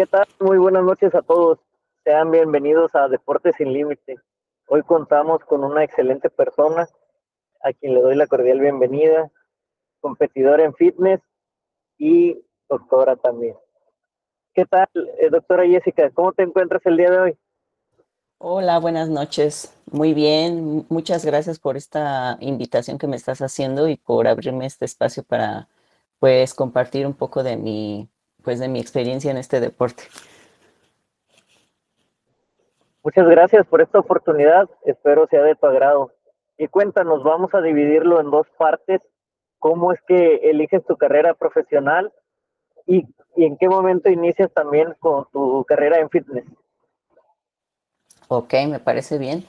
¿Qué tal? Muy buenas noches a todos. Sean bienvenidos a Deportes sin Límite. Hoy contamos con una excelente persona a quien le doy la cordial bienvenida, competidora en fitness y doctora también. ¿Qué tal, eh, doctora Jessica? ¿Cómo te encuentras el día de hoy? Hola, buenas noches. Muy bien. Muchas gracias por esta invitación que me estás haciendo y por abrirme este espacio para pues compartir un poco de mi pues de mi experiencia en este deporte. Muchas gracias por esta oportunidad, espero sea de tu agrado. Y cuéntanos, vamos a dividirlo en dos partes. ¿Cómo es que eliges tu carrera profesional y, en qué momento inicias también con tu carrera en fitness? Ok, me parece bien.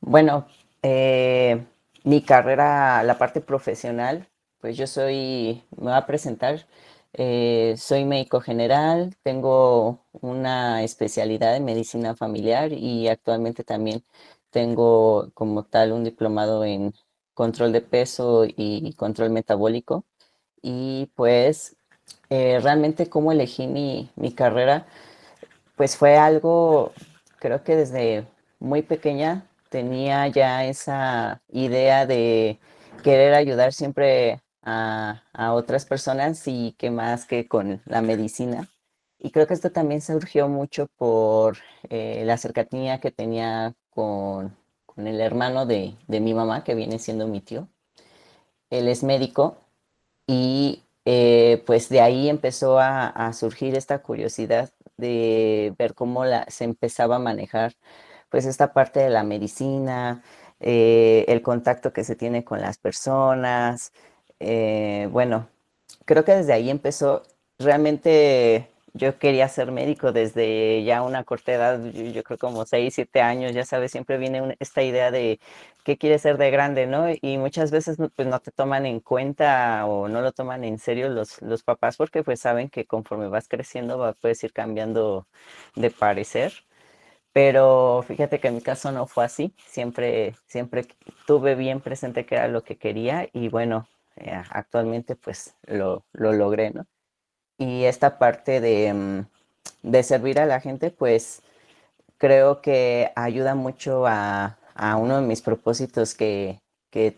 Bueno, eh, mi carrera, la parte profesional, pues yo soy, me voy a presentar, eh, soy médico general, tengo una especialidad en medicina familiar y actualmente también tengo como tal un diplomado en control de peso y control metabólico. Y pues eh, realmente cómo elegí mi, mi carrera, pues fue algo, creo que desde muy pequeña tenía ya esa idea de querer ayudar siempre a, otras personas y que más que con la medicina. Y creo que esto también surgió mucho por eh, la cercanía que tenía con, el hermano de, mi mamá, que viene siendo mi tío. Él es médico y eh, pues de ahí empezó a, surgir esta curiosidad de ver cómo se empezaba a manejar pues esta parte de la medicina, eh, el contacto que se tiene con las personas, eh, bueno, creo que desde ahí empezó. Realmente yo quería ser médico desde ya una corta edad, yo, creo como 6, 7 años, ya sabes, siempre viene esta idea de qué quieres ser de grande, ¿no? Y muchas veces pues no te toman en cuenta o no lo toman en serio los, los papás porque pues saben que conforme vas creciendo puedes ir cambiando de parecer. Pero fíjate que en mi caso no fue así, siempre, siempre tuve bien presente que era lo que quería y bueno, eh, actualmente pues lo, logré, ¿no? Y esta parte mm, de, servir a la gente, pues creo que ayuda mucho a, uno de mis propósitos que,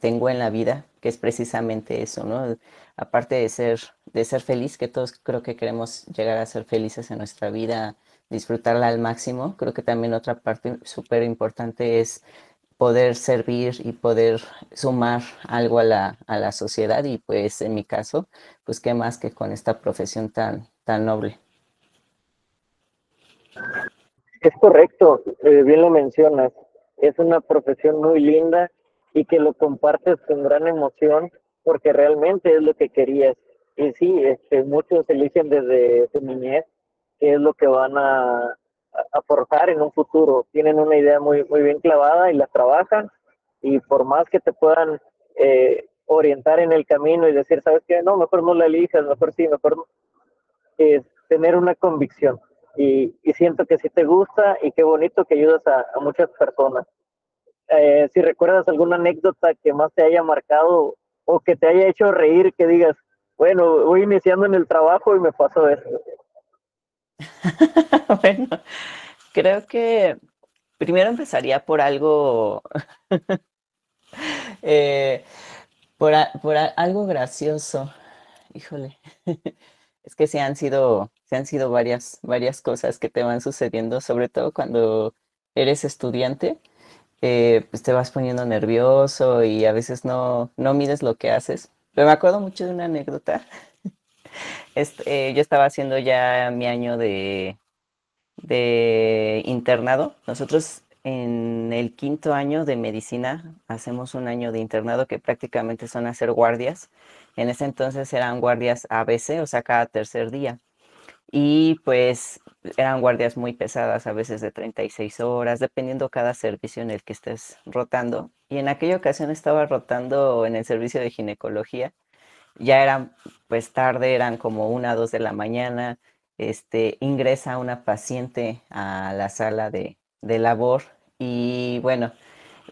tengo en la vida, que es precisamente eso, ¿no? Aparte de ser, de ser feliz, que todos creo que queremos llegar a ser felices en nuestra vida, disfrutarla al máximo, creo que también otra parte súper importante es poder servir y poder sumar algo a la, a la sociedad y pues en mi caso, pues qué más que con esta profesión tan, tan noble. Es correcto, eh, bien lo mencionas, es una profesión muy linda y que lo compartes con gran emoción porque realmente es lo que querías. Y sí, este, muchos eligen desde su niñez qué es lo que van a, a forjar en un futuro. Tienen una idea muy, muy bien clavada y la trabajan y por más que te puedan eh, orientar en el camino y decir, ¿sabes qué? No, mejor no la elijas, mejor sí, mejor no. Es tener una convicción. Y, siento que si te gusta y qué bonito que ayudas a, muchas personas. Eh, si recuerdas alguna anécdota que más te haya marcado o que te haya hecho reír, que digas, bueno, voy iniciando en el trabajo y me pasó esto. bueno, creo que primero empezaría por algo, eh, por, algo gracioso. Híjole, es que se han sido, se han sido varias, varias cosas que te van sucediendo, sobre todo cuando eres estudiante. Eh, pues te vas poniendo nervioso y a veces no, no mides lo que haces. Pero me acuerdo mucho de una anécdota este, yo estaba haciendo ya mi año de, de internado. Nosotros en el quinto año de medicina hacemos un año de internado que prácticamente son hacer guardias. En ese entonces eran guardias ABC, o sea, cada tercer día. Y pues eran guardias muy pesadas, a veces de 36 horas, dependiendo cada servicio en el que estés rotando. Y en aquella ocasión estaba rotando en el servicio de ginecología ya era pues tarde, eran como una, dos de la mañana, este, ingresa una paciente a la sala de, labor y bueno,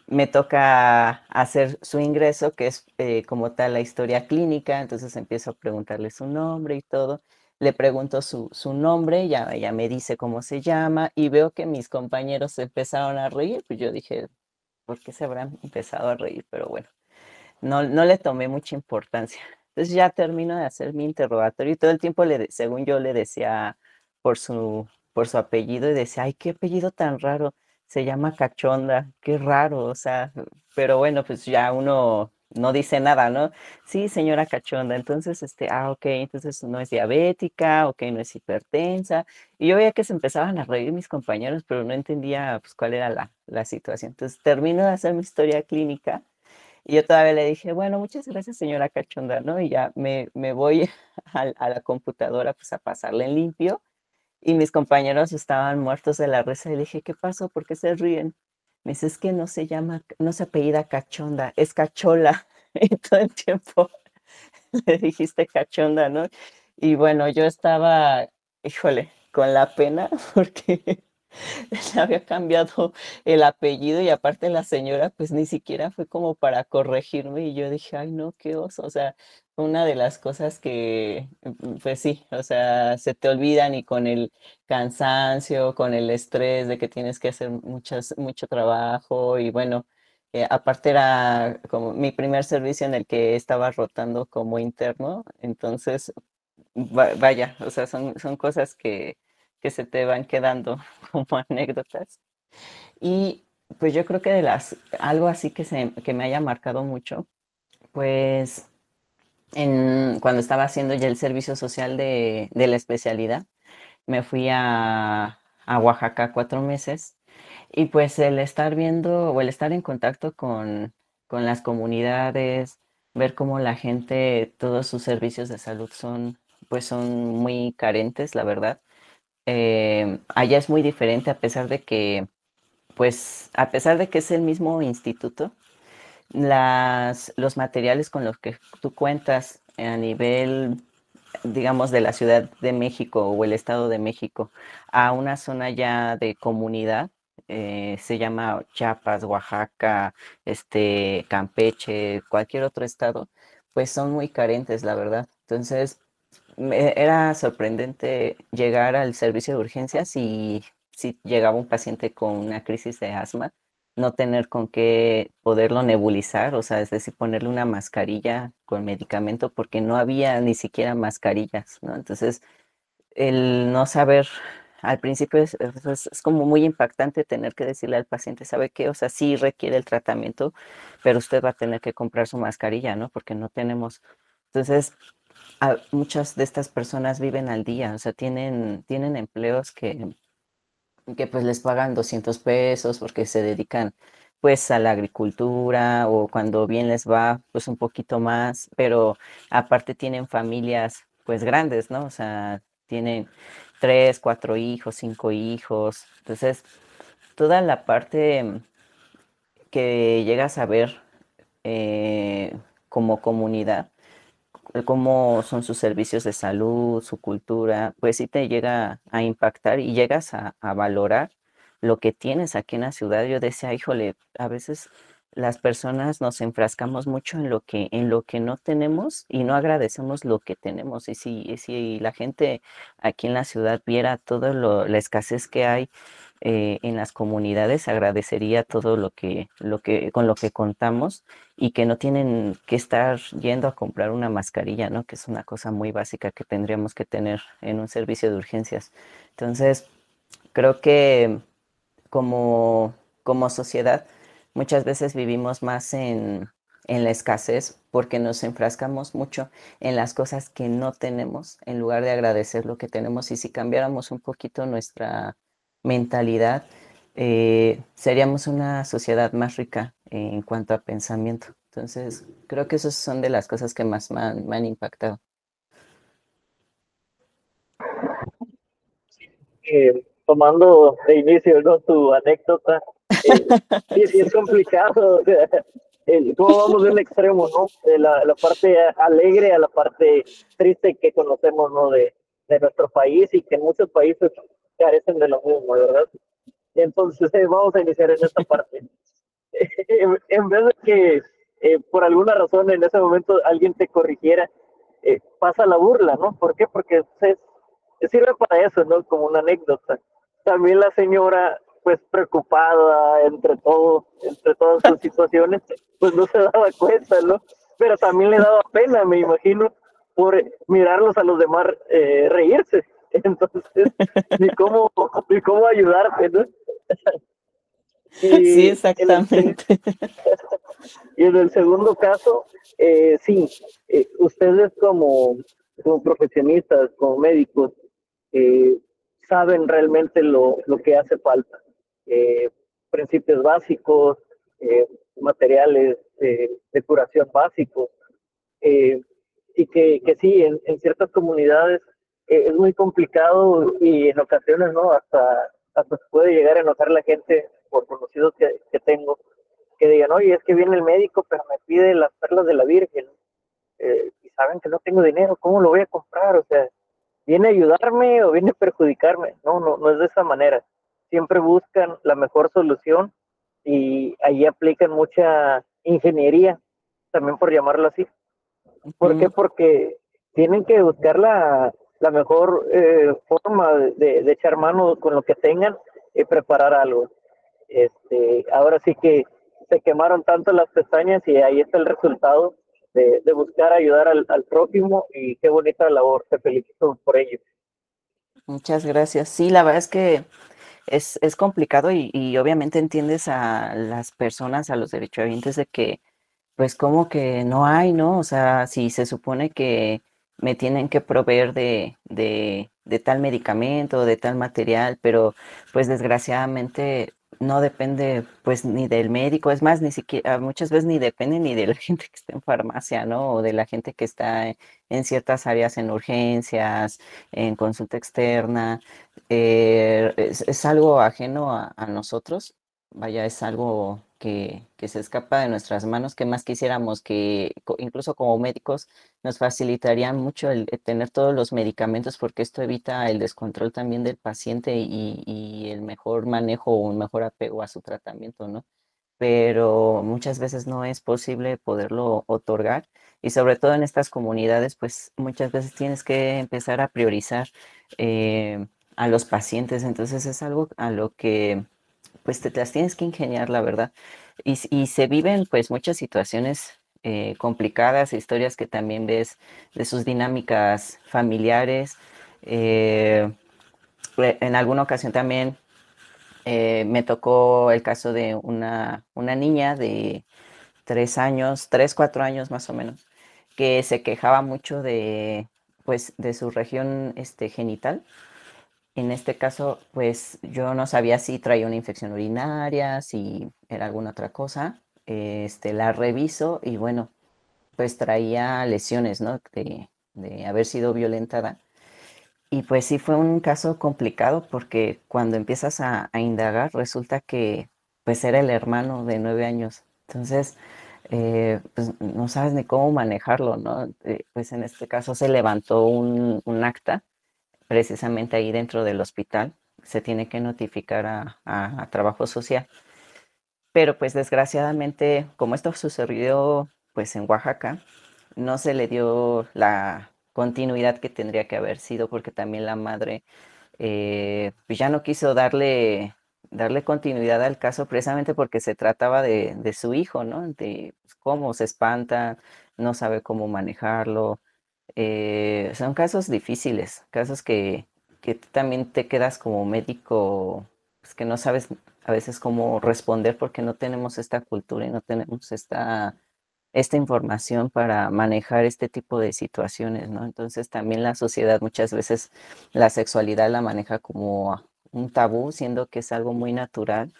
me toca hacer su ingreso, que es eh, como tal la historia clínica, entonces empiezo a preguntarle su nombre y todo, le pregunto su, su nombre, ya, ya me dice cómo se llama y veo que mis compañeros empezaron a reír, pues yo dije, ¿por qué se habrán empezado a reír? Pero bueno, no, no le tomé mucha importancia. Entonces ya termino de hacer mi interrogatorio y todo el tiempo, le, según yo le decía por su, por su apellido y decía, ay, qué apellido tan raro, se llama Cachonda, qué raro, o sea, pero bueno, pues ya uno no dice nada, ¿no? Sí, señora Cachonda, entonces, este, ah, ok, entonces no es diabética, ok, no es hipertensa. Y yo veía que se empezaban a reír mis compañeros, pero no entendía pues cuál era la, la situación. Entonces termino de hacer mi historia clínica y yo todavía le dije, bueno, muchas gracias, señora Cachonda, ¿no? Y ya me, me voy a, la computadora pues a pasarle en limpio. Y mis compañeros estaban muertos de la risa y dije, ¿qué pasó? ¿Por qué se ríen? Me dice, es que no se llama, no se apellida Cachonda, es Cachola. Y todo el tiempo le dijiste Cachonda, ¿no? Y bueno, yo estaba, híjole, con la pena porque le había cambiado el apellido y aparte la señora pues ni siquiera fue como para corregirme y yo dije, ay no, qué oso, o sea, una de las cosas que, mm, pues sí, o sea, se te olvidan y con el cansancio, con el estrés de que tienes que hacer muchas, mucho trabajo y bueno, eh, aparte era como mi primer servicio en el que estaba rotando como interno, entonces, vaya, o sea, son, son cosas que que se te van quedando como anécdotas. Y pues yo creo que de las, algo así que, se, que me haya marcado mucho, pues en, cuando estaba haciendo ya el servicio social de, de la especialidad, me fui a, a, Oaxaca cuatro meses y pues el estar viendo o el estar en contacto con, con las comunidades, ver cómo la gente, todos sus servicios de salud son, pues son muy carentes, la verdad. Eh, allá es muy diferente a pesar de que, pues, a pesar de que es el mismo instituto, las, los materiales con los que tú cuentas a nivel, digamos, de la Ciudad de México o el Estado de México a una zona ya de comunidad, eh, se llama Chiapas, Oaxaca, este, Campeche, cualquier otro estado, pues son muy carentes, la verdad. Entonces, era sorprendente llegar al servicio de urgencias y si llegaba un paciente con una crisis de asma, no tener con qué poderlo nebulizar, o sea, es decir, ponerle una mascarilla con medicamento porque no había ni siquiera mascarillas, ¿no? Entonces, el no saber, al principio es, como muy impactante tener que decirle al paciente, ¿sabe qué? O sea, sí requiere el tratamiento, pero usted va a tener que comprar su mascarilla, ¿no? Porque no tenemos. Entonces, muchas de estas personas viven al día, o sea, tienen, tienen empleos que, que pues les pagan 200 pesos porque se dedican pues a la agricultura o cuando bien les va pues un poquito más, pero aparte tienen familias pues grandes, ¿no? O sea, tienen tres, cuatro hijos, cinco hijos, entonces toda la parte que llegas a ver eh, como comunidad, cómo son sus servicios de salud, su cultura, pues sí te llega a impactar y llegas a, valorar lo que tienes aquí en la ciudad. Yo decía, híjole, a veces las personas nos enfrascamos mucho en lo que, en lo que no tenemos y no agradecemos lo que tenemos. Y si, si la gente aquí en la ciudad viera toda la escasez que hay eh, en las comunidades agradecería todo lo que, lo que, con lo que contamos y que no tienen que estar yendo a comprar una mascarilla, ¿no? Que es una cosa muy básica que tendríamos que tener en un servicio de urgencias. Entonces, creo que como, como sociedad muchas veces vivimos más en, en la escasez porque nos enfrascamos mucho en las cosas que no tenemos en lugar de agradecer lo que tenemos y si cambiáramos un poquito nuestra mentalidad, eh, seríamos una sociedad más rica en cuanto a pensamiento. Entonces, creo que esas son de las cosas que más me han, impactado. Eh, tomando de inicio tu anécdota, eh, es complicado. ¿Cómo vamos de un extremo, ¿no? De la, parte alegre a la parte triste que conocemos, ¿no? De, de nuestro país y que muchos países carecen de lo mismo, ¿verdad? Entonces, eh, vamos a iniciar en esta parte. en vez de que eh, por alguna razón en ese momento alguien te corrigiera, eh, pasa la burla, ¿no? ¿Por qué? Porque es, sirve para eso, ¿no? Como una anécdota. También la señora, pues preocupada entre todo, entre todas sus situaciones, pues no se daba cuenta, ¿no? Pero también le daba pena, me imagino, por mirarlos a los demás eh, reírse. Entonces, ni cómo, ni cómo ayudarte, ¿no? sí, exactamente. y en el segundo caso, eh, sí, eh, ustedes como, como profesionistas, como médicos, eh, saben realmente lo, lo que hace falta. Eh, principios básicos, materiales de curación básicos. y que, que sí, en, en ciertas comunidades es muy complicado y en ocasiones, ¿no? Hasta, hasta puede llegar a enojar la gente por conocidos que, que tengo, que digan, oye, es que viene el médico, pero me pide las perlas de la Virgen, eh, y saben que no tengo dinero, ¿cómo lo voy a comprar? O sea, ¿viene a ayudarme o viene a perjudicarme? No, no, no es de esa manera. Siempre buscan la mejor solución y ahí aplican mucha ingeniería, también por llamarlo así. ¿Por qué? Porque tienen que buscar la, la mejor eh, forma de, de, echar mano con lo que tengan y preparar algo. Este, ahora sí que se quemaron tanto las pestañas y ahí está el resultado de, buscar ayudar al, próximo y qué bonita labor, te felicito por ello. Muchas gracias. Sí, la verdad es que es, es complicado y, y, obviamente entiendes a las personas, a los derechohabientes de que pues como que no hay, ¿no? O sea, si se supone que me tienen que proveer de, de, de tal medicamento, de tal material, pero pues desgraciadamente no depende pues ni del médico, es más, ni siquiera, muchas veces ni depende ni de la gente que está en farmacia, ¿no? O de la gente que está en ciertas áreas en urgencias, en consulta externa. Eh, es, algo ajeno a nosotros, vaya, es algo que, se escapa de nuestras manos, que más quisiéramos que incluso como médicos nos facilitaría mucho el, tener todos los medicamentos porque esto evita el descontrol también del paciente y, el mejor manejo o un mejor apego a su tratamiento, ¿no? Pero muchas veces no es posible poderlo otorgar y sobre todo en estas comunidades, pues muchas veces tienes que empezar a priorizar eh, a los pacientes, entonces es algo a lo que pues te, las tienes que ingeniar, la verdad. Y, se viven pues muchas situaciones eh, complicadas, historias que también ves de sus dinámicas familiares. Eh, en alguna ocasión también eh, me tocó el caso de una, una niña de tres años, tres, cuatro años más o menos, que se quejaba mucho de, pues, de su región este, genital en este caso, pues yo no sabía si traía una infección urinaria, si era alguna otra cosa. Este, la reviso y bueno, pues traía lesiones, ¿no? De, haber sido violentada. Y pues sí fue un caso complicado porque cuando empiezas a, indagar resulta que pues era el hermano de nueve años. Entonces, eh, pues no sabes ni cómo manejarlo, ¿no? Eh, pues en este caso se levantó un acta precisamente ahí dentro del hospital. Se tiene que notificar a, trabajo social. Pero pues desgraciadamente, como esto sucedió pues en Oaxaca, no se le dio la continuidad que tendría que haber sido porque también la madre eh, pues ya no quiso darle, darle continuidad al caso precisamente porque se trataba de, su hijo, ¿no? De pues, cómo se espanta, no sabe cómo manejarlo, eh, son casos difíciles, casos que, que también te quedas como médico, pues que no sabes a veces cómo responder porque no tenemos esta cultura y no tenemos esta, esta información para manejar este tipo de situaciones, ¿no? Entonces también la sociedad muchas veces la sexualidad la maneja como un tabú, siendo que es algo muy natural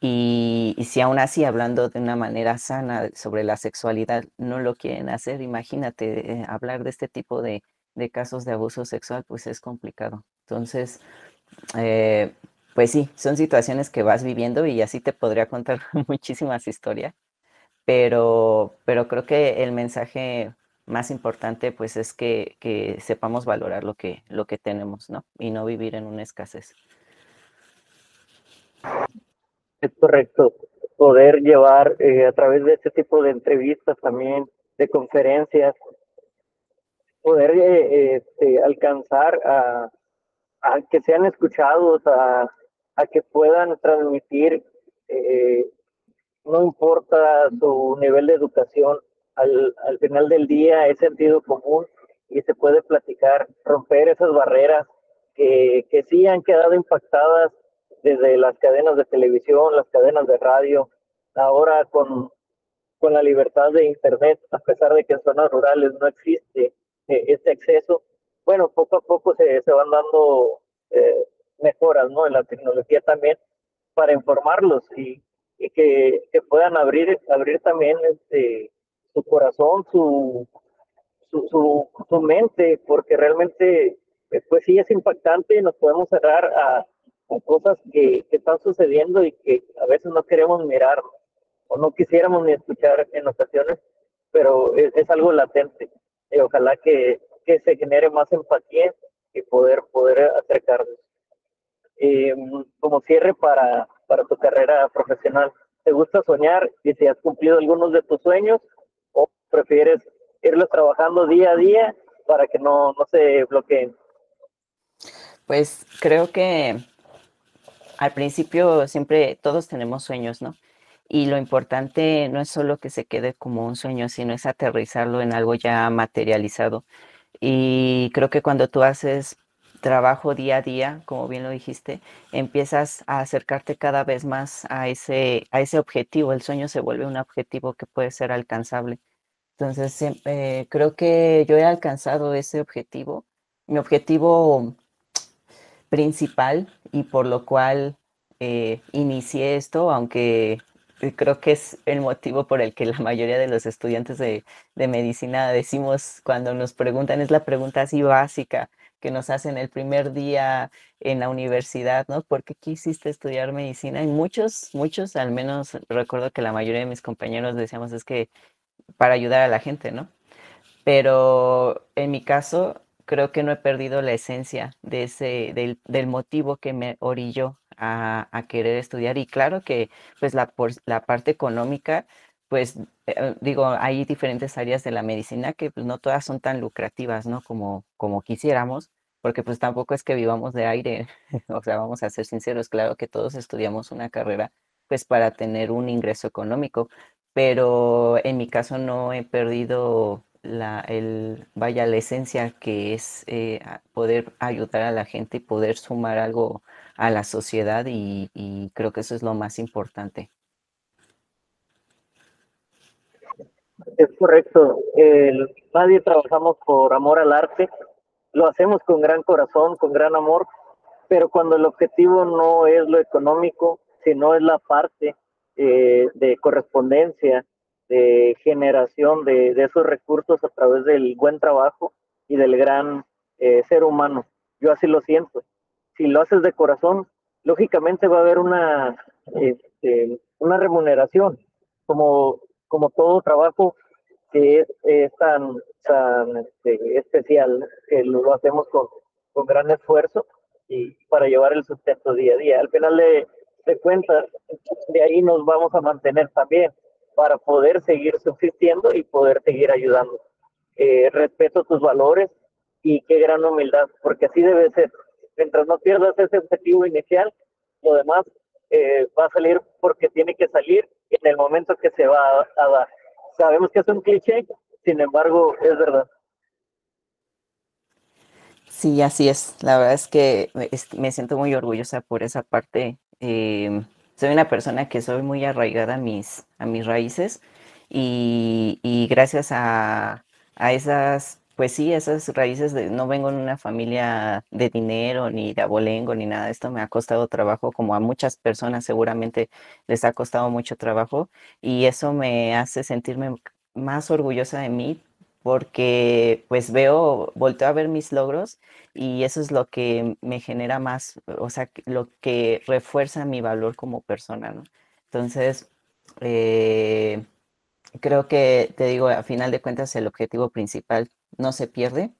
y, si aún así, hablando de una manera sana sobre la sexualidad, no lo quieren hacer, imagínate, eh, hablar de este tipo de, casos de abuso sexual, pues es complicado. Entonces, eh, pues sí, son situaciones que vas viviendo y así te podría contar muchísimas historias, pero, pero creo que el mensaje más importante pues es que, que sepamos valorar lo que, lo que tenemos, ¿no? Y no vivir en una escasez. Es correcto. Poder llevar eh, a través de este tipo de entrevistas también, de conferencias, poder eh, este, alcanzar a, que sean escuchados, a, a que puedan transmitir, eh, no importa su nivel de educación, al, al final del día es sentido común y se puede platicar, romper esas barreras que, que sí han quedado impactadas desde las cadenas de televisión, las cadenas de radio, ahora con, con la libertad de Internet, a pesar de que en zonas rurales no existe eh, este acceso, bueno, poco a poco se, se van dando eh, mejoras ¿no? en la tecnología también para informarlos y, y que, que, puedan abrir, abrir también este, su corazón, su, su, su, su mente, porque realmente pues sí es impactante nos podemos cerrar a, a cosas que, que, están sucediendo y que a veces no queremos mirar o no quisiéramos ni escuchar en ocasiones, pero es, es algo latente. Y ojalá que, que, se genere más empatía y poder, poder acercarnos. Como cierre para, para tu carrera profesional, ¿te gusta soñar y si has cumplido algunos de tus sueños o prefieres irlos trabajando día a día para que no, no se bloqueen? Pues creo que al principio siempre todos tenemos sueños, ¿no? Y lo importante no es solo que se quede como un sueño, sino es aterrizarlo en algo ya materializado. Y creo que cuando tú haces trabajo día a día, como bien lo dijiste, empiezas a acercarte cada vez más a ese, a ese objetivo. El sueño se vuelve un objetivo que puede ser alcanzable. Entonces, siempre, creo que yo he alcanzado ese objetivo. Mi objetivo principal y por lo cual eh, inicié esto, aunque creo que es el motivo por el que la mayoría de los estudiantes de, de, medicina decimos cuando nos preguntan, es la pregunta así básica que nos hacen el primer día en la universidad, ¿no? ¿Por qué quisiste estudiar medicina? Y muchos, muchos, al menos recuerdo que la mayoría de mis compañeros decíamos es que para ayudar a la gente, ¿no? Pero en mi caso, creo que no he perdido la esencia de ese, del, del motivo que me orilló a, a, querer estudiar. Y claro que pues la, por, la parte económica, pues eh, digo, hay diferentes áreas de la medicina que pues no todas son tan lucrativas, ¿no? Como, como quisiéramos, porque pues tampoco es que vivamos de aire, o sea, vamos a ser sinceros, claro que todos estudiamos una carrera pues para tener un ingreso económico, pero en mi caso no he perdido la, el, vaya, la esencia que es eh, poder ayudar a la gente y poder sumar algo a la sociedad y, creo que eso es lo más importante. Es correcto. Nadie trabajamos por amor al arte. Lo hacemos con gran corazón, con gran amor, pero cuando el objetivo no es lo económico, sino es la parte eh, de correspondencia, de generación de, de, esos recursos a través del buen trabajo y del gran eh, ser humano. Yo así lo siento. Si lo haces de corazón, lógicamente va a haber una, este, una remuneración, como, como todo trabajo que es, es tan, tan este, especial, que lo hacemos con, con gran esfuerzo y para llevar el sustento día a día. Al final de, de cuentas, de ahí nos vamos a mantener también para poder seguir subsistiendo y poder seguir ayudando. Eh, respeto tus valores y qué gran humildad, porque así debe ser. Mientras no pierdas ese objetivo inicial, lo demás eh, va a salir porque tiene que salir en el momento que se va a, a dar. Sabemos que es un cliché, sin embargo, es verdad. Sí, así es. La verdad es que me siento muy orgullosa por esa parte. Eh, soy una persona que soy muy arraigada a mis, a mis raíces y, y gracias a, a, esas, pues sí, esas raíces, de, no vengo en una familia de dinero ni de abolengo ni nada esto, me ha costado trabajo, como a muchas personas seguramente les ha costado mucho trabajo y eso me hace sentirme más orgullosa de mí porque pues veo, volteo a ver mis logros y eso es lo que me genera más, o sea, lo que refuerza mi valor como persona, ¿no? Entonces, eh, creo que, te digo, a final de cuentas el objetivo principal no se pierde,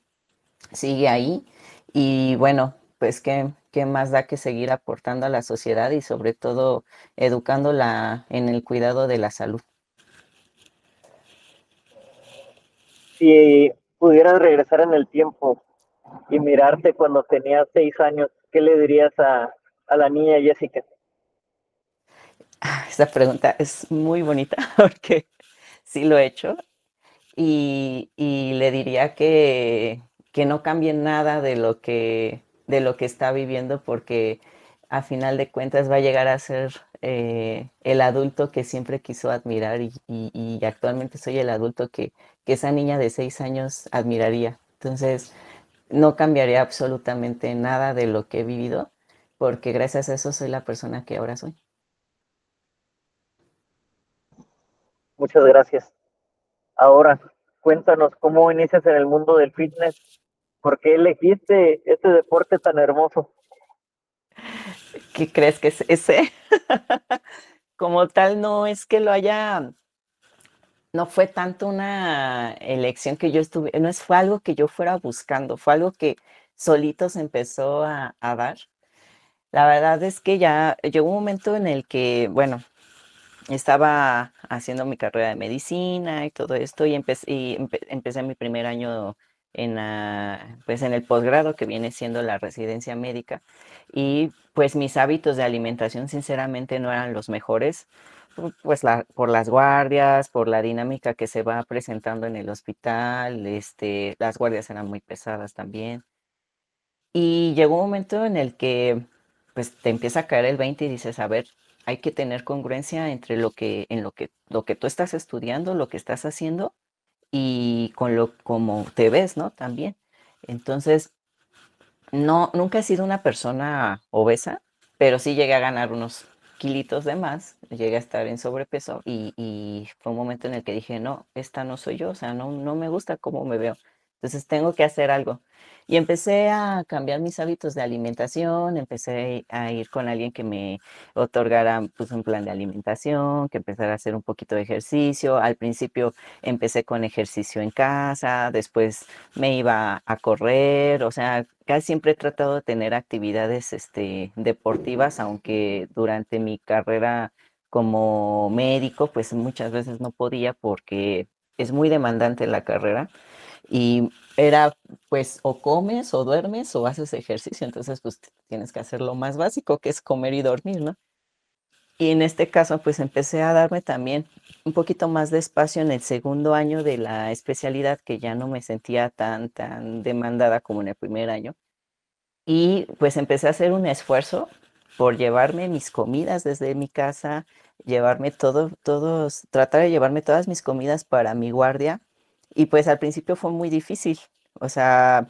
sigue ahí y bueno, pues qué, qué más da que seguir aportando a la sociedad y sobre todo educándola en el cuidado de la salud. Si pudieras regresar en el tiempo y mirarte cuando tenías seis años, ¿qué le dirías a, a la niña Jessica? Esa pregunta es muy bonita porque sí lo he hecho y, y le diría que, que, no cambie nada de lo que, de lo que está viviendo porque a final de cuentas va a llegar a ser eh, el adulto que siempre quiso admirar y, y, actualmente soy el adulto que, que, esa niña de seis años admiraría. Entonces, no cambiaría absolutamente nada de lo que he vivido porque gracias a eso soy la persona que ahora soy. Muchas gracias. Ahora, cuéntanos cómo inicias en el mundo del fitness. ¿Por qué elegiste este deporte tan hermoso? ¿Qué crees que es ese? Como tal, no es que lo haya, no fue tanto una elección que yo estuve, no fue algo que yo fuera buscando, fue algo que solito se empezó a, dar. La verdad es que ya llegó un momento en el que, bueno, estaba haciendo mi carrera de medicina y todo esto y, empecé, empecé mi primer año en, pues en el posgrado que viene siendo la residencia médica y pues mis hábitos de alimentación sinceramente no eran los mejores pues la, por las guardias, por la dinámica que se va presentando en el hospital, este, las guardias eran muy pesadas también. Y llegó un momento en el que pues te empieza a caer el 20 y dices, a ver, hay que tener congruencia entre lo que, en lo que, lo que tú estás estudiando, lo que estás haciendo y con lo como te ves, ¿no? También. Entonces, no, nunca he sido una persona obesa, pero sí llegué a ganar unos kilitos de más, llegué a estar en sobrepeso y, y, fue un momento en el que dije, no, esta no soy yo, o sea, no, no me gusta cómo me veo. Entonces tengo que hacer algo. Y empecé a cambiar mis hábitos de alimentación, empecé a ir con alguien que me otorgara pues, un plan de alimentación, que empezara a hacer un poquito de ejercicio. Al principio empecé con ejercicio en casa, después me iba a correr, o sea, casi siempre he tratado de tener actividades este, deportivas, aunque durante mi carrera como médico, pues muchas veces no podía porque es muy demandante la carrera y era pues o comes o duermes o haces ejercicio, entonces pues tienes que hacer lo más básico que es comer y dormir, ¿no? Y en este caso pues empecé a darme también un poquito más de espacio en el segundo año de la especialidad que ya no me sentía tan, tan demandada como en el primer año. Y pues empecé a hacer un esfuerzo por llevarme mis comidas desde mi casa, llevarme todo, todos, tratar de llevarme todas mis comidas para mi guardia y pues al principio fue muy difícil, o sea,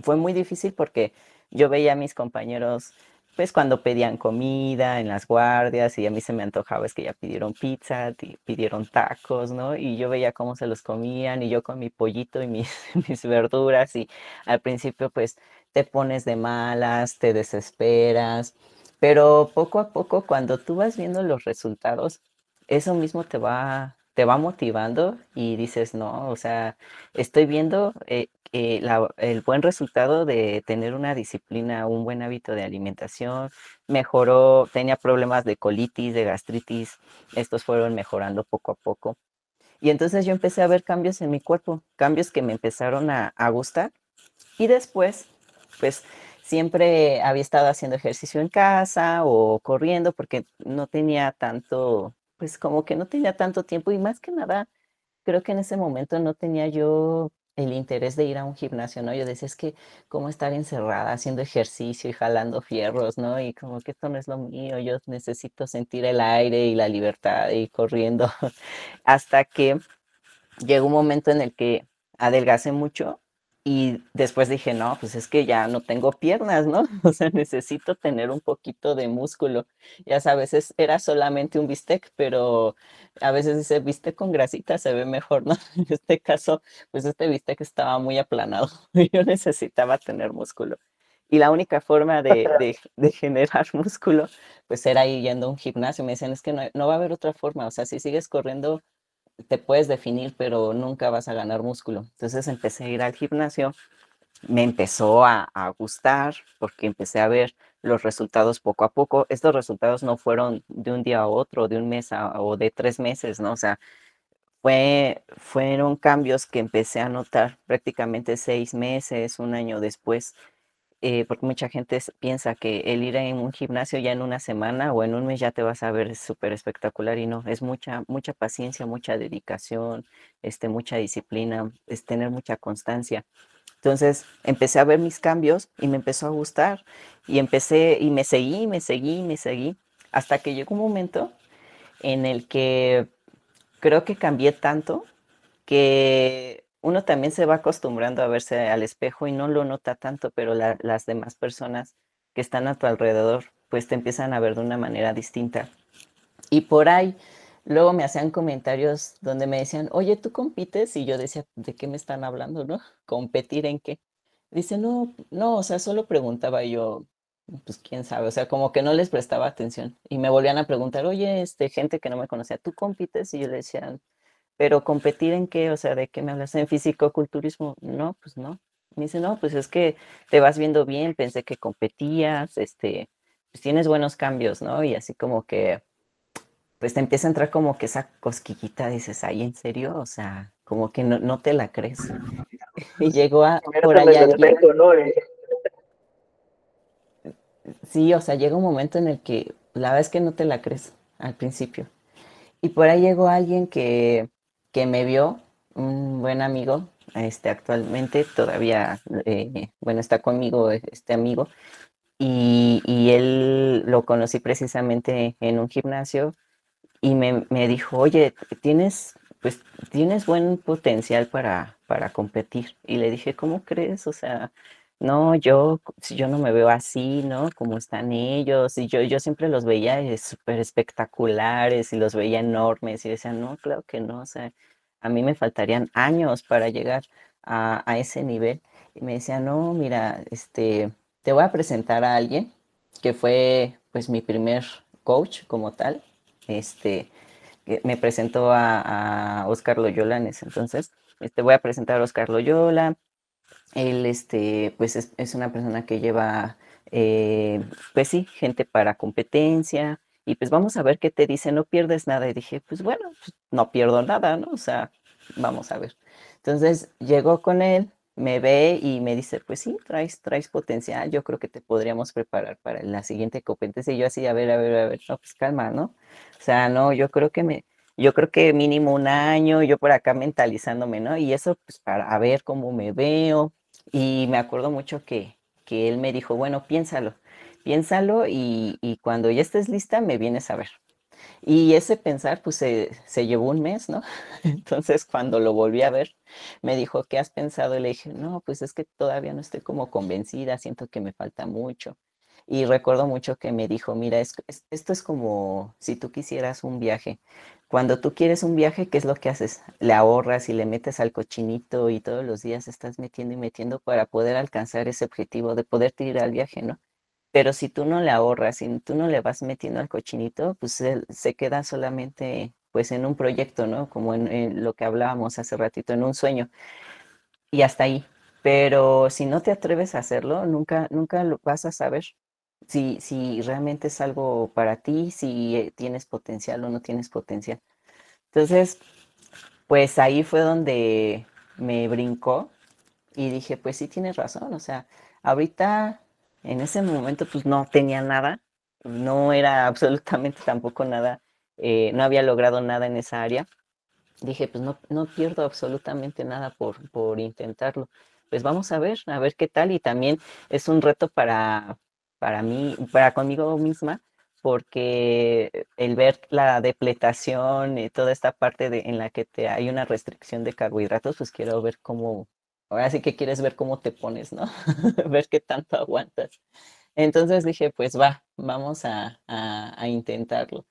fue muy difícil porque yo veía a mis compañeros, pues cuando pedían comida en las guardias y a mí se me antojaba es que ya pidieron pizza, pidieron tacos, ¿no? Y yo veía cómo se los comían y yo con mi pollito y mis, mis verduras y al principio pues te pones de malas, te desesperas, pero poco a poco cuando tú vas viendo los resultados, eso mismo te va te va motivando y dices, no, o sea, estoy viendo eh, el buen resultado de tener una disciplina, un buen hábito de alimentación, mejoró, tenía problemas de colitis, de gastritis, estos fueron mejorando poco a poco. Y entonces yo empecé a ver cambios en mi cuerpo, cambios que me empezaron a, a gustar. Y después, pues siempre había estado haciendo ejercicio en casa o corriendo porque no tenía tanto pues como que no tenía tanto tiempo y más que nada, creo que en ese momento no tenía yo el interés de ir a un gimnasio, ¿no? Yo decía, es que cómo estar encerrada haciendo ejercicio y jalando fierros, ¿no? Y como que esto no es lo mío, yo necesito sentir el aire y la libertad y corriendo, hasta que llegó un momento en el que adelgacé mucho y después dije, no, pues es que ya no tengo piernas, ¿no? O sea, necesito tener un poquito de músculo. Ya sabes, era solamente un bistec, pero a veces ese bistec con grasita se ve mejor, ¿no? En este caso, pues este bistec estaba muy aplanado yo necesitaba tener músculo. Y la única forma de, de, generar músculo, pues era ir yendo a un gimnasio. Me decían, es que no, no va a haber otra forma. O sea, si sigues corriendo te puedes definir, pero nunca vas a ganar músculo. Entonces empecé a ir al gimnasio, me empezó a, gustar porque empecé a ver los resultados poco a poco. Estos resultados no fueron de un día a otro, de un mes o de tres meses, ¿no? O sea, fue, fueron cambios que empecé a notar prácticamente seis meses, un año después, eh, porque mucha gente piensa que el ir en un gimnasio ya en una semana o en un mes ya te vas a ver súper espectacular y no, es mucha, mucha paciencia, mucha dedicación, este, mucha disciplina, es tener mucha constancia. Entonces empecé a ver mis cambios y me empezó a gustar y empecé y me seguí, me seguí, me seguí, hasta que llegó un momento en el que creo que cambié tanto que uno también se va acostumbrando a verse al espejo y no lo nota tanto, pero las demás personas que están a tu alrededor pues te empiezan a ver de una manera distinta. Y por ahí luego me hacían comentarios donde me decían, oye, ¿tú compites? Y yo decía, ¿de qué me están hablando, no? ¿Competir en qué? Dice, no, no, o sea, solo preguntaba yo, pues quién sabe, o sea, como que no les prestaba atención. Y me volvían a preguntar, oye, este, gente que no me conocía, ¿tú compites? Y yo le decía, pero competir en qué, o sea, ¿de qué me hablas? ¿En físico-culturismo? No, pues no. Me dice, no, pues es que te vas viendo bien, pensé que competías, este, pues tienes buenos cambios, ¿no? Y así como que, pues te empieza a entrar como que esa cosquillita, dices, ay, ¿en serio? O sea, como que no, no te la crees. y llegó a, por allá Sí, o sea, llega un momento en el que la verdad es que no te la crees al principio. Y por ahí llegó alguien que, que me vio, un buen amigo, este, actualmente todavía, eh, bueno, está conmigo este amigo, y, y, él lo conocí precisamente en un gimnasio y me, me, dijo, oye, tienes, pues, tienes buen potencial para, para competir. Y le dije, ¿cómo crees? O sea, no, yo, yo no me veo así, ¿no? Como están ellos, y yo, yo siempre los veía eh, súper espectaculares y los veía enormes y decía, no, claro que no, o sea, a mí me faltarían años para llegar a, a ese nivel. Y me decía, no, mira, este, te voy a presentar a alguien que fue, pues, mi primer coach como tal, este, me presentó a, a Oscar Loyola en ese entonces, este, voy a presentar a Oscar Loyola, él, este, pues es, una persona que lleva, eh, pues sí, gente para competencia. Y pues vamos a ver qué te dice, no pierdes nada. Y dije, pues bueno, pues, no pierdo nada, ¿no? O sea, vamos a ver. Entonces llegó con él, me ve y me dice, pues sí, traes, traes potencial, yo creo que te podríamos preparar para la siguiente competencia. Y yo así, a ver, a ver, a ver, no, pues calma, ¿no? O sea, no, yo creo que me, yo creo que mínimo un año, yo por acá mentalizándome, ¿no? Y eso, pues para ver cómo me veo, y me acuerdo mucho que, que él me dijo, bueno, piénsalo, piénsalo y, y, cuando ya estés lista me vienes a ver. Y ese pensar, pues se, se, llevó un mes, ¿no? Entonces, cuando lo volví a ver, me dijo, ¿qué has pensado? Y le dije, no, pues es que todavía no estoy como convencida, siento que me falta mucho. Y recuerdo mucho que me dijo, mira, esto es como si tú quisieras un viaje. Cuando tú quieres un viaje, ¿qué es lo que haces? Le ahorras y le metes al cochinito y todos los días estás metiendo y metiendo para poder alcanzar ese objetivo de poder ir al viaje, ¿no? Pero si tú no le ahorras y tú no le vas metiendo al cochinito, pues se queda solamente pues en un proyecto, ¿no? Como en, en, lo que hablábamos hace ratito, en un sueño. Y hasta ahí. Pero si no te atreves a hacerlo, nunca, nunca lo vas a saber si, si realmente es algo para ti, si eh, tienes potencial o no tienes potencial. Entonces, pues ahí fue donde me brincó y dije, pues sí tienes razón, o sea, ahorita en ese momento pues no tenía nada, no era absolutamente tampoco nada, eh, no había logrado nada en esa área. Dije, pues no, no pierdo absolutamente nada por, por intentarlo. Pues vamos a ver, a ver qué tal. Y también es un reto para, para mí, para conmigo misma, porque el ver la depletación y toda esta parte de, en la que te, hay una restricción de carbohidratos, pues quiero ver cómo, ahora sí que quieres ver cómo te pones, ¿no? ver qué tanto aguantas. Entonces dije, pues va, vamos a, a, a intentarlo.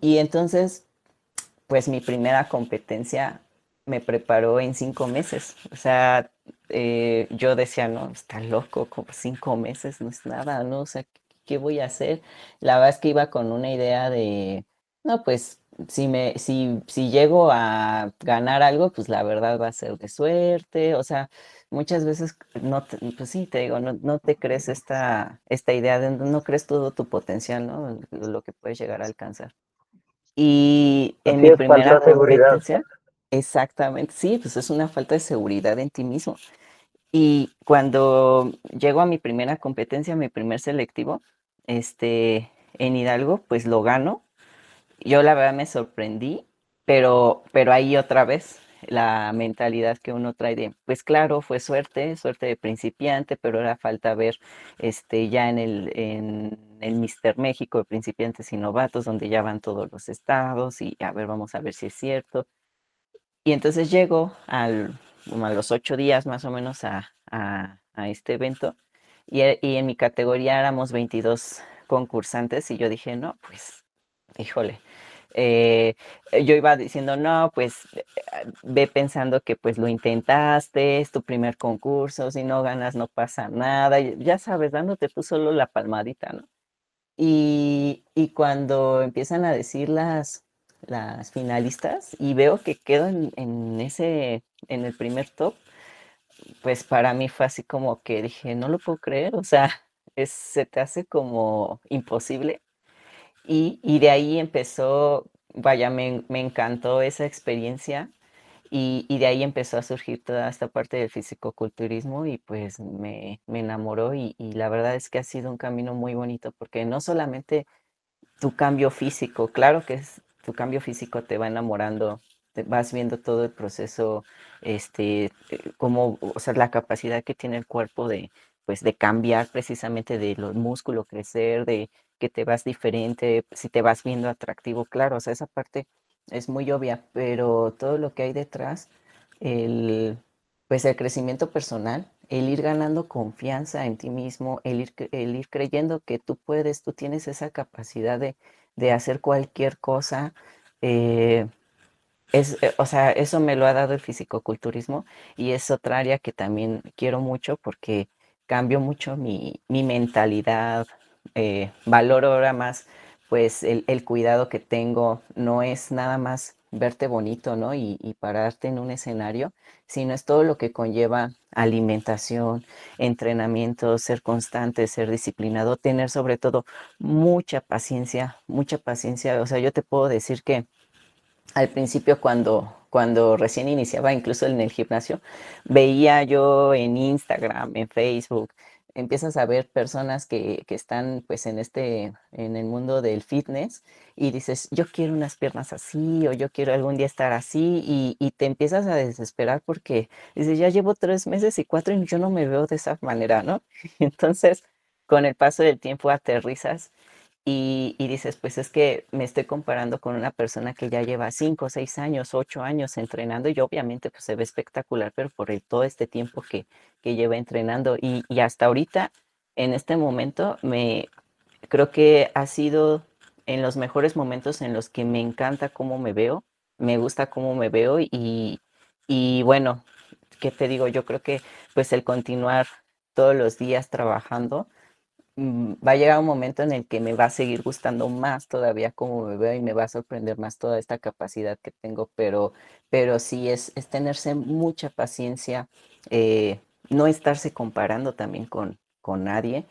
Y entonces, pues mi primera competencia me preparó en cinco meses. O sea, eh, yo decía, no, está loco, como cinco meses no es nada, ¿no? O sea, ¿qué voy a hacer? La verdad es que iba con una idea de, no, pues si me, si, si llego a ganar algo, pues la verdad va a ser de suerte. O sea, muchas veces no, pues sí, te digo, no, no te crees esta, esta idea de no crees todo tu potencial, ¿no? Lo que puedes llegar a alcanzar. Y en mi primera competencia, Exactamente, sí, pues es una falta de seguridad en ti mismo. Y cuando llego a mi primera competencia, mi primer selectivo, este, en Hidalgo, pues lo gano. Yo la verdad me sorprendí, pero, pero ahí otra vez la mentalidad que uno trae de, pues claro, fue suerte, suerte de principiante, pero era falta ver este, ya en el, en el Mister México de principiantes y novatos, donde ya van todos los estados y a ver, vamos a ver si es cierto. Y entonces llego al, a los ocho días más o menos a, a, este evento y, y, en mi categoría éramos 22 concursantes y yo dije, no, pues, híjole, eh, yo iba diciendo, no, pues ve pensando que pues lo intentaste, es tu primer concurso, si no ganas no pasa nada, ya sabes, dándote tú solo la palmadita, ¿no? Y, y cuando empiezan a decir las, las finalistas y veo que quedo en, en, ese, en el primer top, pues para mí fue así como que dije, no lo puedo creer, o sea, es, se te hace como imposible. Y, y de ahí empezó, vaya, me, me encantó esa experiencia y, y, de ahí empezó a surgir toda esta parte del fisicoculturismo y pues me, me enamoró y, y, la verdad es que ha sido un camino muy bonito porque no solamente tu cambio físico, claro que es, tu cambio físico te va enamorando, te vas viendo todo el proceso, este, como, o sea, la capacidad que tiene el cuerpo de, pues, de cambiar precisamente de los músculos, crecer, de que te vas diferente, si te vas viendo atractivo, claro, o sea, esa parte es muy obvia, pero todo lo que hay detrás, el, pues el crecimiento personal, el ir ganando confianza en ti mismo, el ir, el ir creyendo que tú puedes, tú tienes esa capacidad de, de hacer cualquier cosa. Eh, es, eh, o sea, eso me lo ha dado el fisicoculturismo y es otra área que también quiero mucho porque cambio mucho mi, mi mentalidad, eh, valoro ahora más pues el, el, cuidado que tengo, no es nada más verte bonito, ¿no? Y, y, pararte en un escenario, sino es todo lo que conlleva alimentación, entrenamiento, ser constante, ser disciplinado, tener sobre todo mucha paciencia, mucha paciencia. O sea, yo te puedo decir que al principio cuando, cuando recién iniciaba, incluso en el gimnasio, veía yo en Instagram, en Facebook, empiezas a ver personas que, que, están pues en este, en el mundo del fitness y dices, yo quiero unas piernas así o yo quiero algún día estar así y, y, te empiezas a desesperar porque dices, ya llevo tres meses y cuatro y yo no me veo de esa manera, ¿no? Entonces, con el paso del tiempo aterrizas y, y, dices, pues es que me estoy comparando con una persona que ya lleva cinco, seis años, ocho años entrenando y obviamente pues se ve espectacular, pero por todo este tiempo que, que lleva entrenando y, y, hasta ahorita, en este momento, me creo que ha sido en los mejores momentos en los que me encanta cómo me veo, me gusta cómo me veo y, y bueno, ¿qué te digo? Yo creo que pues el continuar todos los días trabajando, va a llegar un momento en el que me va a seguir gustando más todavía como me veo y me va a sorprender más toda esta capacidad que tengo, pero, pero sí es, es tenerse mucha paciencia, eh, no estarse comparando también con, con nadie.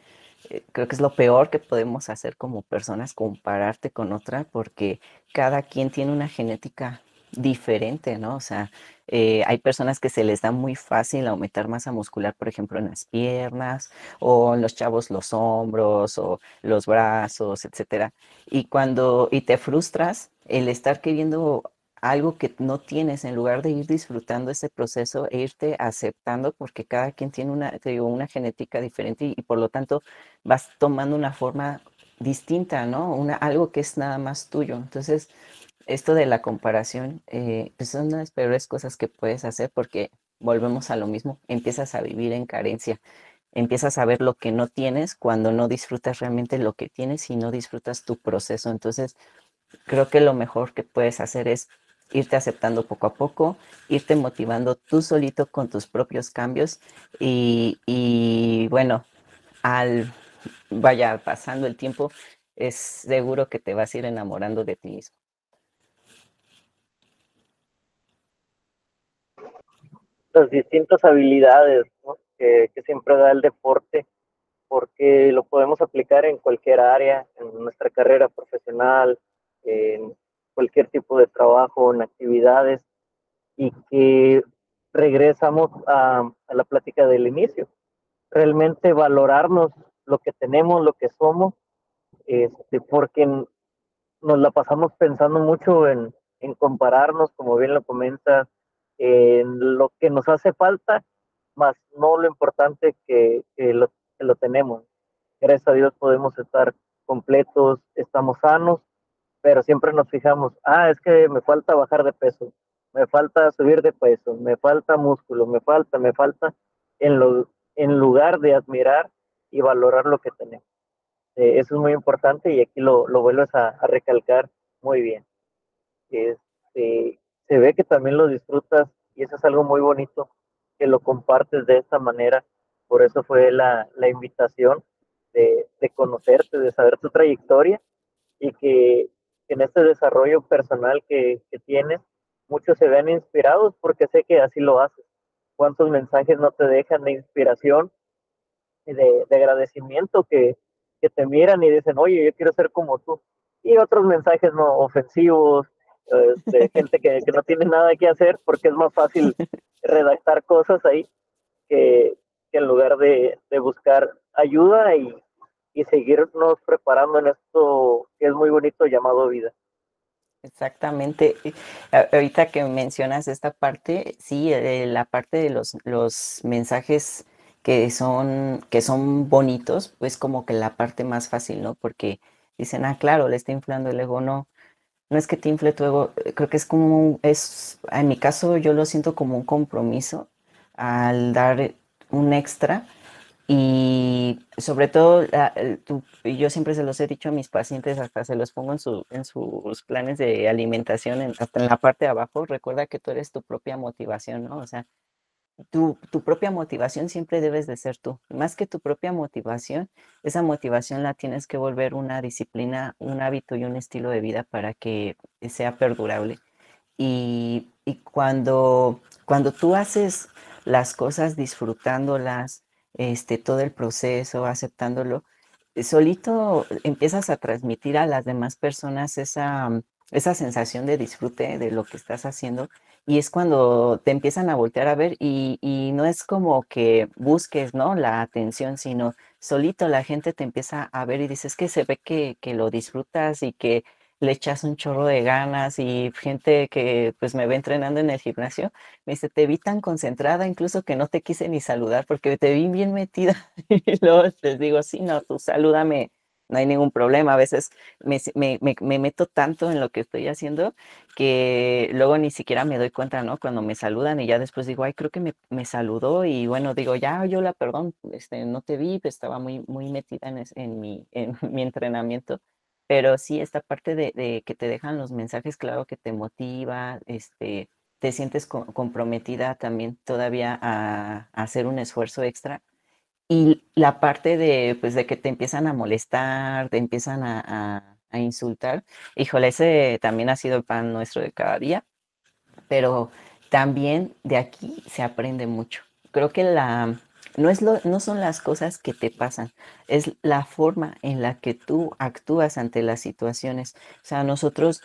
Eh, creo que es lo peor que podemos hacer como personas, compararte con otra, porque cada quien tiene una genética diferente, ¿no? O sea, eh, hay personas que se les da muy fácil aumentar masa muscular, por ejemplo, en las piernas, o en los chavos los hombros, o los brazos, etcétera. Y cuando, y te frustras, el estar queriendo algo que no tienes, en lugar de ir disfrutando ese proceso e irte aceptando, porque cada quien tiene una, digo, una genética diferente y, y por lo tanto vas tomando una forma distinta, ¿no? Una, algo que es nada más tuyo. Entonces, esto de la comparación eh, pues son las peores cosas que puedes hacer porque volvemos a lo mismo, empiezas a vivir en carencia, empiezas a ver lo que no tienes cuando no disfrutas realmente lo que tienes y no disfrutas tu proceso. Entonces, creo que lo mejor que puedes hacer es irte aceptando poco a poco, irte motivando tú solito con tus propios cambios y, y bueno, al vaya pasando el tiempo, es seguro que te vas a ir enamorando de ti mismo. Las distintas habilidades ¿no? que, que, siempre da el deporte, porque lo podemos aplicar en cualquier área, en nuestra carrera profesional, en cualquier tipo de trabajo, en actividades. y que regresamos a, la plática del inicio. Realmente valorarnos lo que tenemos, lo que somos, este, porque nos la pasamos pensando mucho en, compararnos, como bien lo comentas, en lo que nos hace falta, más no lo importante que, lo, que lo tenemos. Gracias a Dios podemos estar completos, estamos sanos, pero siempre nos fijamos, ah, es que me falta bajar de peso, me falta subir de peso, me falta músculo, me falta, me falta, en, lo, en lugar de admirar y valorar lo que tenemos. Eh, eso es muy importante y aquí lo, lo vuelves a, recalcar muy bien. Este, se ve que también lo disfrutas y eso es algo muy bonito, que lo compartes de esta manera. Por eso fue la, invitación de, de, conocerte, de saber tu trayectoria y que en este desarrollo personal que, que tienes, muchos se ven inspirados porque sé que así lo haces. ¿Cuántos mensajes no te dejan de inspiración y de, agradecimiento que, que, te miran y dicen, oye, yo quiero ser como tú? Y otros mensajes no ofensivos, de este, gente que, que, no tiene nada que hacer porque es más fácil redactar cosas ahí que, en lugar de, de buscar ayuda y, y seguirnos preparando en esto que es muy bonito llamado vida. Exactamente. Ahorita que mencionas esta parte, sí, eh, la parte de los, los mensajes que son, que son bonitos, pues como que la parte más fácil, ¿no? Porque dicen, ah, claro, le está inflando el ego, no. No es que te infle tu ego, creo que es como, es, en mi caso yo lo siento como un compromiso al dar un extra y sobre todo, yo siempre se los he dicho a mis pacientes, hasta se los pongo en, su, en sus planes de alimentación, hasta en la parte de abajo, recuerda que tú eres tu propia motivación, ¿no? O sea, tu, tu, propia motivación siempre debes de ser tú. Más que tu propia motivación, esa motivación la tienes que volver una disciplina, un hábito y un estilo de vida para que sea perdurable. Y, y cuando, cuando tú haces las cosas disfrutándolas, este, todo el proceso, aceptándolo, solito empiezas a transmitir a las demás personas esa, esa sensación de disfrute de lo que estás haciendo y es cuando te empiezan a voltear a ver y, y, no es como que busques, ¿no? La atención, sino solito la gente te empieza a ver y dices que se ve que, que lo disfrutas y que le echas un chorro de ganas y gente que pues me ve entrenando en el gimnasio, me dice, te vi tan concentrada incluso que no te quise ni saludar porque te vi bien metida. y luego les digo, sí, no, tú salúdame, no hay ningún problema. A veces me, me, me, meto tanto en lo que estoy haciendo que luego ni siquiera me doy cuenta, ¿no? Cuando me saludan y ya después digo, ay, creo que me, saludó y bueno, digo, ya, yo la perdón, este, no te vi, estaba muy, muy metida en, en, mi, en mi entrenamiento pero sí, esta parte de, que te dejan los mensajes, claro que te motiva, este, te sientes comprometida también todavía a, hacer un esfuerzo extra. Y la parte de, pues, de que te empiezan a molestar, te empiezan a, a insultar, híjole, ese también ha sido el pan nuestro de cada día, pero también de aquí se aprende mucho. Creo que la, no, es lo, no son las cosas que te pasan, es la forma en la que tú actúas ante las situaciones. O sea, nosotros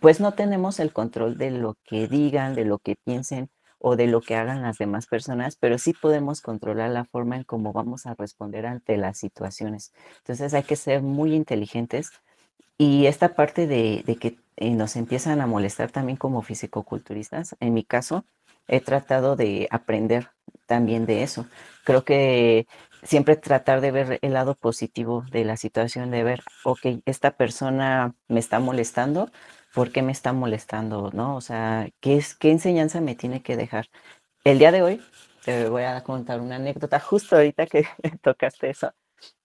pues no tenemos el control de lo que digan, de lo que piensen o de lo que hagan las demás personas, pero sí podemos controlar la forma en cómo vamos a responder ante las situaciones. Entonces hay que ser muy inteligentes y esta parte de, que eh, nos empiezan a molestar también como fisicoculturistas, en mi caso, he tratado de aprender también de eso. Creo que siempre tratar de ver el lado positivo de la situación, de ver, ok, esta persona me está molestando, ¿por qué me está molestando? ¿No? O sea, ¿qué, es, qué enseñanza me tiene que dejar? El día de hoy te voy a contar una anécdota, justo ahorita que tocaste eso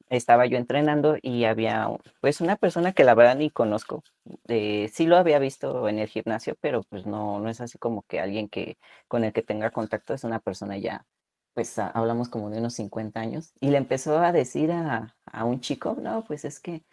estaba yo entrenando y había pues una persona que la verdad ni conozco. Eh, sí lo había visto en el gimnasio, pero pues no, no es así como que alguien que con el que tenga contacto es una persona ya, pues hablamos como de unos 50 años. Y le empezó a decir a, a un chico, no, pues es que,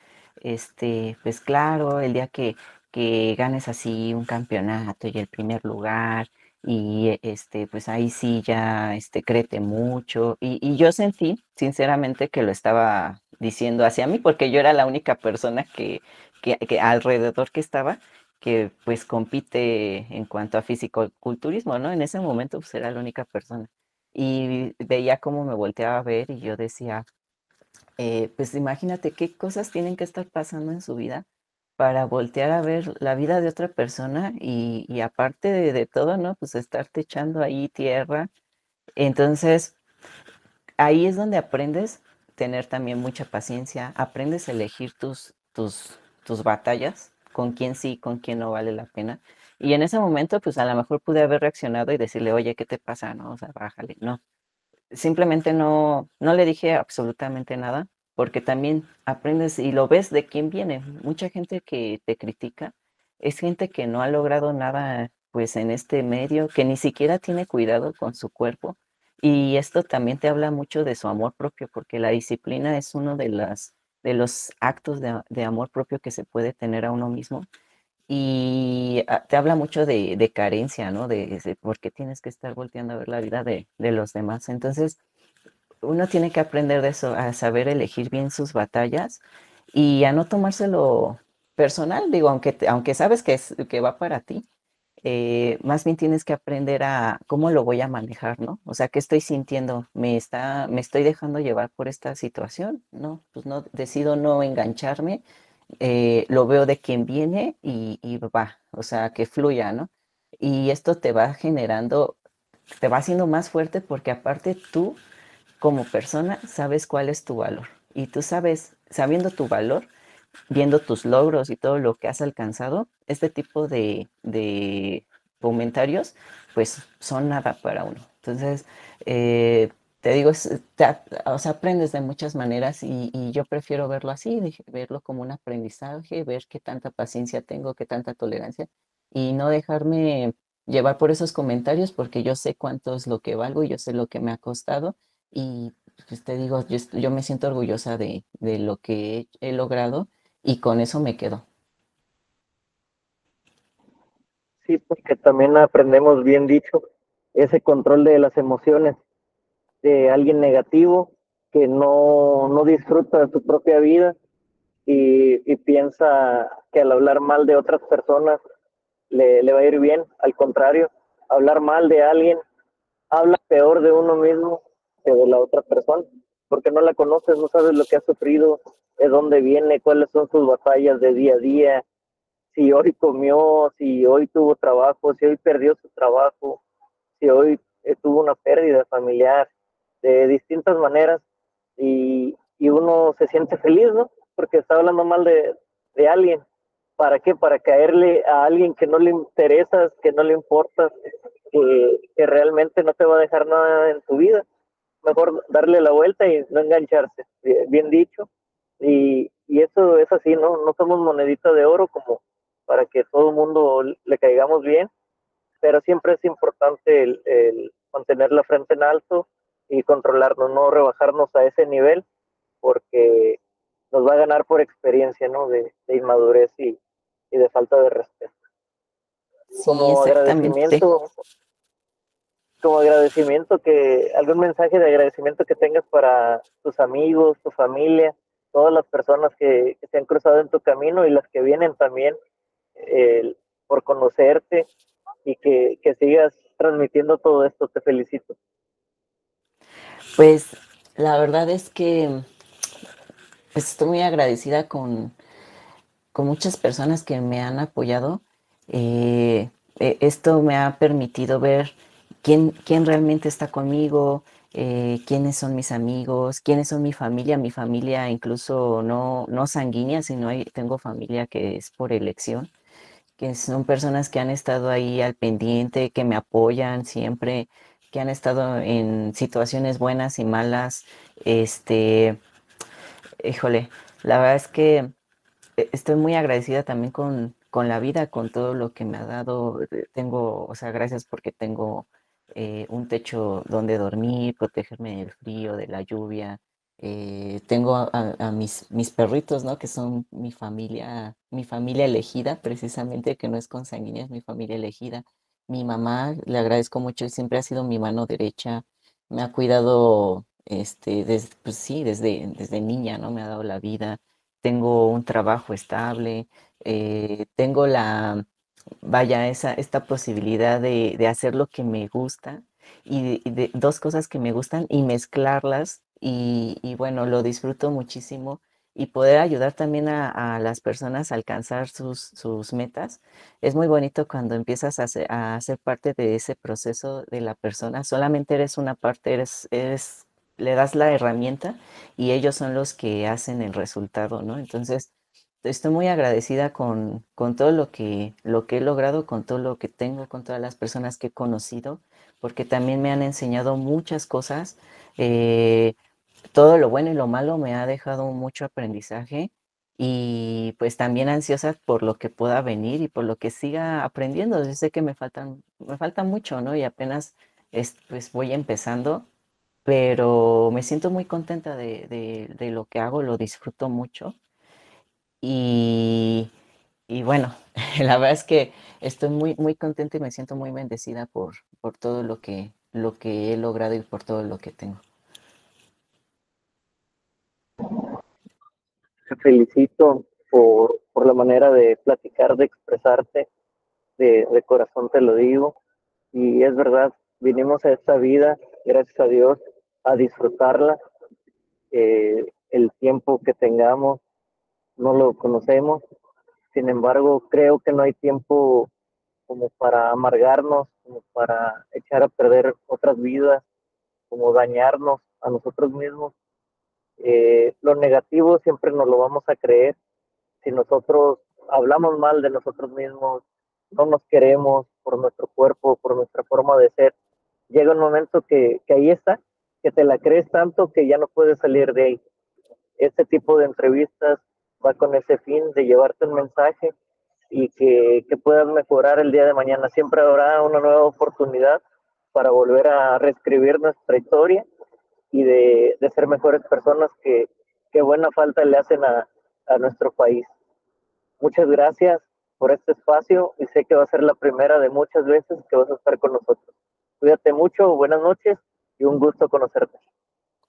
este, pues claro, el día que, que ganes así un campeonato y el primer lugar y este, pues ahí sí ya este, crete mucho. Y, yo sentí, sinceramente, que lo estaba diciendo hacia mí, porque yo era la única persona que, que, alrededor que estaba. que pues compite en cuanto a fisicoculturismo, ¿no? En ese momento pues era la única persona. Y veía cómo me volteaba a ver y yo decía, eh, pues imagínate qué cosas tienen que estar pasando en su vida para voltear a ver la vida de otra persona y, aparte de, todo, ¿no? Pues estarte echando ahí tierra. Entonces, ahí es donde aprendes tener también mucha paciencia, aprendes a elegir tus, tus, tus batallas, con quién sí, con quién no vale la pena. Y en ese momento, pues a lo mejor pude haber reaccionado y decirle, oye, ¿qué te pasa? No, o sea, bájale. No, simplemente no, no le dije absolutamente nada, porque también aprendes y lo ves de quién viene. Mucha gente que te critica es gente que no ha logrado nada, pues en este medio, que ni siquiera tiene cuidado con su cuerpo y esto también te habla mucho de su amor propio, porque la disciplina es uno de, las, de los actos de, amor propio que se puede tener a uno mismo. Y ah, te habla mucho de, carencia, ¿no? De, por qué tienes que estar volteando a ver la vida de, los demás. Entonces, uno tiene que aprender de eso, a saber elegir bien sus batallas y a no tomárselo personal, digo, aunque, aunque sabes que, es, que va para ti, eh, más bien tienes que aprender a cómo lo voy a manejar, ¿no? O sea, ¿qué estoy sintiendo? ¿Me, está, me estoy dejando llevar por esta situación? No, pues no, decido no engancharme, eh, lo veo de quien viene y, y, va, o sea, que fluya, ¿no? Y esto te va generando, te va haciendo más fuerte porque aparte tú, como persona, sabes cuál es tu valor. Y tú sabes, sabiendo tu valor, viendo tus logros y todo lo que has alcanzado, este tipo de, comentarios, pues son nada para uno. Entonces, eh, te digo, o sea, aprendes de muchas maneras y, yo prefiero verlo así, verlo como un aprendizaje, ver qué tanta paciencia tengo, qué tanta tolerancia y no dejarme llevar por esos comentarios porque yo sé cuánto es lo que valgo y yo sé lo que me ha costado y pues te digo, yo, me siento orgullosa de, de lo que he logrado y con eso me quedo. Sí, porque también aprendemos bien dicho ese control de las emociones de alguien negativo que no, no disfruta de su propia vida y, y, piensa que al hablar mal de otras personas le, le va a ir bien. Al contrario, hablar mal de alguien habla peor de uno mismo que de la otra persona, porque no la conoces, no sabes lo que ha sufrido, de dónde viene, cuáles son sus batallas de día a día, si hoy comió, si hoy tuvo trabajo, si hoy perdió su trabajo, si hoy eh, tuvo una pérdida familiar, de distintas maneras, y, y, uno se siente feliz, ¿no? Porque está hablando mal de, de alguien. ¿Para qué? Para caerle a alguien que no le interesa, que no le importa, que, que realmente no te va a dejar nada en tu vida. Mejor darle la vuelta y no engancharse. Bien dicho y, y eso es así, ¿no? No somos monedita de oro como para que todo el mundo le caigamos bien, pero siempre es importante el, mantener la frente en alto y controlarnos, no rebajarnos a ese nivel, porque nos va a ganar por experiencia, ¿no? De, inmadurez y, y, de falta de respeto. como agradecimiento, como agradecimiento que, algún mensaje de agradecimiento que tengas para tus amigos, tu familia, todas las personas que, se han cruzado en tu camino y las que vienen también por conocerte y que, sigas transmitiendo todo esto. Te felicito. Pues la verdad es que pues, estoy muy agradecida con, con muchas personas que me han apoyado. Eh, e, esto me ha permitido ver quién, quién realmente está conmigo, eh, quiénes son mis amigos, quiénes son mi familia, mi familia incluso no, no sanguínea, sino tengo familia que es por elección, que son personas que han estado ahí al pendiente, que me apoyan siempre, que han estado en situaciones buenas y malas. Este, híjole, la verdad es que eh, estoy muy agradecida también con, con la vida, con todo lo que me ha dado. Tengo, o sea, gracias porque tengo eh, un techo donde dormir, protegerme del frío, de la lluvia. Eh, tengo a, mis, mis perritos, ¿no? Que son mi familia, mi familia elegida, precisamente, que no es consanguínea, es mi familia elegida. Mi mamá, le agradezco mucho, siempre ha sido mi mano derecha, me ha cuidado, este, desde, pues sí, desde, desde niña, ¿no? Me ha dado la vida. tengo un trabajo estable, eh, tengo la, vaya, esa, esta posibilidad de, de hacer lo que me gusta y de, dos cosas que me gustan y mezclarlas y, y, bueno, lo disfruto muchísimo y poder ayudar también a, las personas a alcanzar sus, sus, metas. Es muy bonito cuando empiezas a ser, a ser, parte de ese proceso de la persona. Solamente eres una parte, eres, eres, le das la herramienta y ellos son los que hacen el resultado, ¿no? Entonces, estoy muy agradecida con, con todo lo que, lo que he logrado, con todo lo que tengo, con todas las personas que he conocido, porque también me han enseñado muchas cosas. Eh, todo lo bueno y lo malo me ha dejado mucho aprendizaje y pues también ansiosa por lo que pueda venir y por lo que siga aprendiendo. Yo sé que me faltan, me falta mucho, ¿no? Y apenas es, pues voy empezando, pero me siento muy contenta de, de lo que hago, lo disfruto mucho. Y, y bueno, la verdad es que estoy muy, muy contenta y me siento muy bendecida por, por todo lo que, lo que he logrado y por todo lo que tengo. Te felicito por, por la manera de platicar, de expresarte, de, de corazón te lo digo. Y es verdad, vinimos a esta vida, gracias a Dios, a disfrutarla. Eh, el tiempo que tengamos, no lo conocemos. Sin embargo, creo que no hay tiempo como para amargarnos, como para echar a perder otras vidas, como dañarnos a nosotros mismos. Eh, lo negativo siempre nos lo vamos a creer. Si nosotros hablamos mal de nosotros mismos, no nos queremos por nuestro cuerpo, por nuestra forma de ser, llega un momento que, que ahí está, que te la crees tanto que ya no puedes salir de ahí. Este tipo de entrevistas va con ese fin de llevarte un mensaje y que, que puedas mejorar el día de mañana. Siempre habrá una nueva oportunidad para volver a reescribir nuestra historia y de, de ser mejores personas que, que, buena falta le hacen a, a nuestro país. Muchas gracias por este espacio y sé que va a ser la primera de muchas veces que vas a estar con nosotros. Cuídate mucho, buenas noches y un gusto conocerte.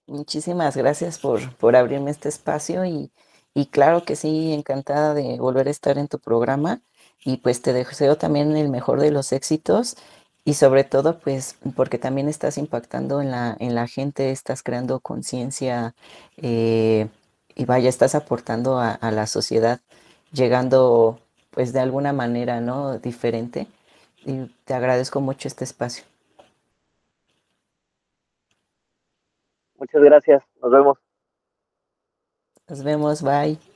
Muchísimas gracias por, por abrirme este espacio y, y claro que sí, encantada de volver a estar en tu programa y pues te deseo también el mejor de los éxitos y sobre todo pues porque también estás impactando en la, en la gente, estás creando conciencia eh, y vaya, estás aportando a, a, la sociedad, llegando pues de alguna manera, ¿no? Diferente. Y te agradezco mucho este espacio. Muchas gracias, nos vemos. Nos vemos, bye.